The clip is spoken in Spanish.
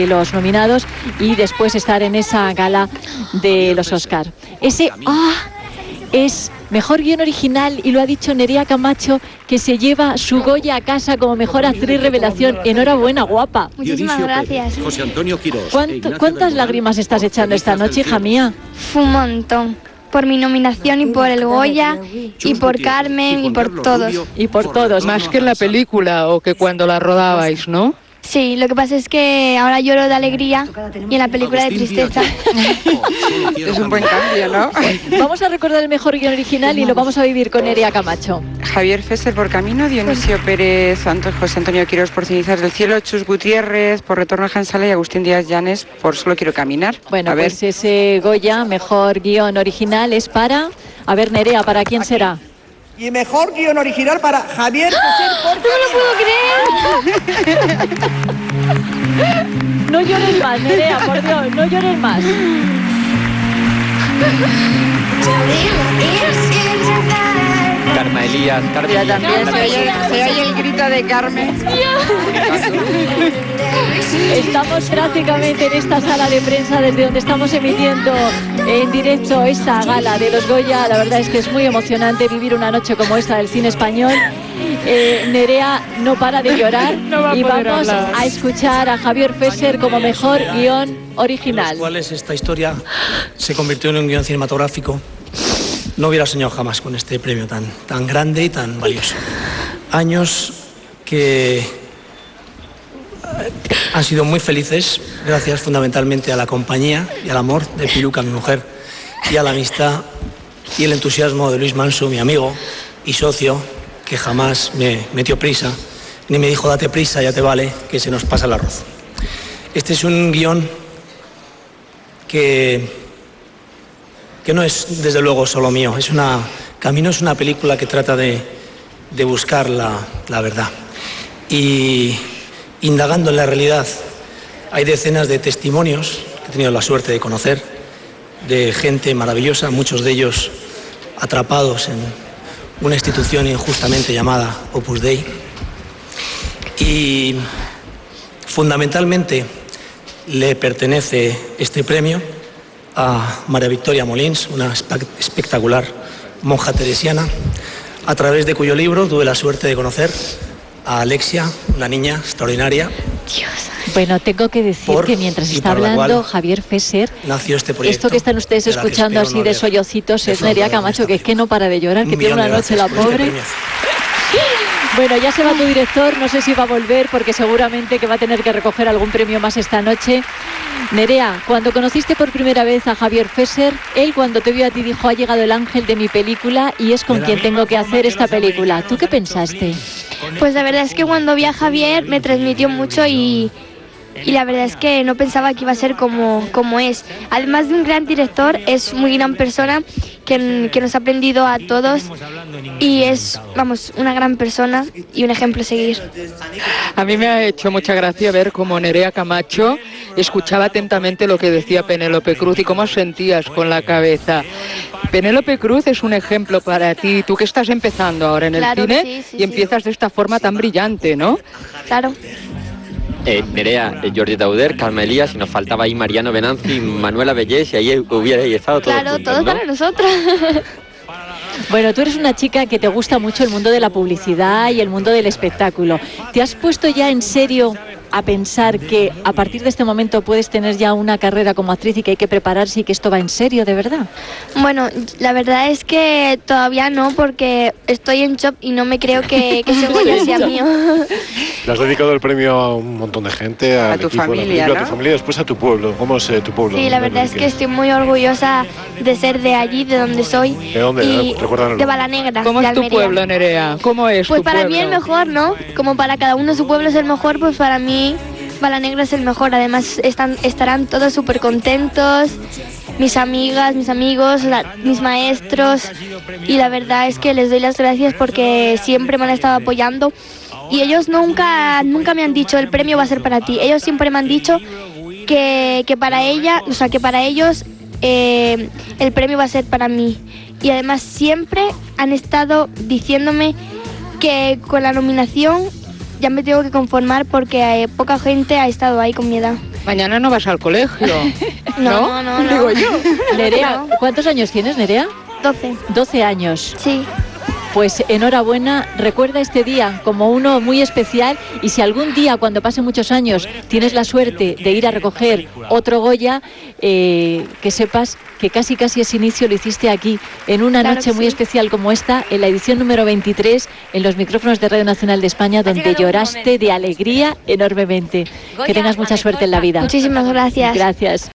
de los nominados y después estar en esa gala de los Oscar. Ese ah es mejor guion original y lo ha dicho Nerea Camacho que se lleva su Goya a casa como mejor actriz revelación. Enhorabuena, guapa. Muchísimas gracias. José Antonio Quirós. ¿Cuánto- ¿Cuántas lágrimas estás echando esta noche, hija mía? Fue un montón. Por mi nominación y por el Goya y por Carmen y por todos. Y por todos. Más que en la película o que cuando la rodabais, ¿no? Sí, lo que pasa es que ahora lloro de alegría y en la película de tristeza. Es un buen cambio, ¿no? Vamos a recordar el mejor guion original y lo vamos a vivir con Nerea Camacho. Javier Fesser por Camino, Dionisio Pérez, José Antonio Quiros por Cenizas del Cielo, Chus Gutiérrez por Retorno a Jansala y Agustín Díaz Llanes por Solo Quiero Caminar. Bueno, a ver, pues ese Goya, mejor guion original, es para... A ver, Nerea, ¿para quién será? Y mejor guion original para Javier José ¡No lo puedo creer! No llores más, Nerea, por Dios, no llores más. Karma Elías, Carmen también oye, se oye el grito de Carmen. Estamos prácticamente en esta sala de prensa desde donde estamos emitiendo en directo esta gala de los Goya. La verdad es que es muy emocionante vivir una noche como esta del cine español. Eh, Nerea no para de llorar No va a y vamos hablar. a escuchar a Javier Fesser como mejor guion original. cuales esta historia se convirtió en un guion cinematográfico. No hubiera soñado jamás con este premio tan, tan grande y tan valioso. Años que han sido muy felices, gracias fundamentalmente a la compañía y al amor de Piluca, mi mujer, y a la amistad y el entusiasmo de Luis Manso, mi amigo y socio, que jamás me metió prisa, ni me dijo date prisa, ya te vale, que se nos pasa el arroz. Este es un guion que, que no es desde luego solo mío. Es una, Camino es una película que trata de, de buscar la, la verdad. Y indagando en la realidad, hay decenas de testimonios que he tenido la suerte de conocer, de gente maravillosa, muchos de ellos atrapados en una institución injustamente llamada Opus Dei. Y fundamentalmente le pertenece este premio a María Victoria Molins, una espe- espectacular monja teresiana, a través de cuyo libro tuve la suerte de conocer a Alexia, una niña extraordinaria. Bueno, tengo que decir Por que mientras está hablando Javier Fesser, Nació este proyecto. esto que están ustedes escuchando así de sollocitos es Nerea Camacho, que es que no para de llorar, que tiene una noche la este pobre. Bueno, ya se va tu director, no sé si va a volver porque seguramente que va a tener que recoger algún premio más esta noche. Nerea, cuando conociste por primera vez a Javier Fesser, él cuando te vio a ti dijo, ha llegado el ángel de mi película y es con quien tengo que hacer esta película. ¿Tú qué pensaste? Pues la verdad es que cuando vi a Javier me transmitió mucho y, y la verdad es que no pensaba que iba a ser como, como es. Además de un gran director, es muy gran persona que, que nos ha aprendido a todos y es, vamos, una gran persona y un ejemplo a seguir. A mí me ha hecho mucha gracia ver cómo Nerea Camacho escuchaba atentamente lo que decía Penélope Cruz y cómo sentías con la cabeza. Penélope Cruz es un ejemplo para ti, tú que estás empezando ahora en el Claro, cine sí, sí, y empiezas de esta forma tan brillante, ¿no? Claro. Eh, Nerea, eh, Jordi Tauder, Carmen Elías, y nos faltaba ahí Mariano Benanzi, Manuela Bellés, y ahí hubierais estado todos Claro, juntos, todo ¿no? para nosotros. Bueno, tú eres una chica que te gusta mucho el mundo de la publicidad y el mundo del espectáculo. ¿Te has puesto ya en serio a pensar que a partir de este momento puedes tener ya una carrera como actriz y que hay que prepararse y que esto va en serio, de verdad? Bueno, la verdad es que todavía no porque estoy en shock y no me creo que, que ese Goya sea mío. Le has dedicado el premio a un montón de gente, al A tu equipo familia, a ¿no? tu familia, después a tu pueblo. ¿Cómo es eh, tu pueblo? Sí, la verdad es que estoy muy orgullosa de ser de allí, de donde soy. ¿De dónde? Y de Balanegra. ¿Cómo de es tu pueblo, Nerea? ¿Cómo es Pues tu para pueblo? mí el mejor, ¿no? Como para cada uno su pueblo es el mejor, pues para mí Balanegra es el mejor. Además están, estarán todos súper contentos, mis amigas, mis amigos, la- mis maestros. Y la verdad es que les doy las gracias porque siempre me han estado apoyando. Y ellos nunca, nunca me han dicho el premio va a ser para ti. Ellos siempre me han dicho que, que para ella, o sea, que para ellos eh, el premio va a ser para mí. Y además siempre han estado diciéndome que con la nominación ya me tengo que conformar porque eh, poca gente ha estado ahí con mi edad. Mañana no vas al colegio. No, no, no. no. Digo yo. Nerea, ¿cuántos años tienes, Nerea? 12. 12 años. Sí. Pues enhorabuena, recuerda este día como uno muy especial y si algún día, cuando pase muchos años, tienes la suerte de ir a recoger otro Goya, eh, que sepas que casi casi ese inicio lo hiciste aquí, en una Claro noche muy sí. especial como esta, en la edición número 23, en los micrófonos de Radio Nacional de España, donde lloraste de alegría enormemente. Que tengas mucha suerte en la vida. Muchísimas gracias. Gracias.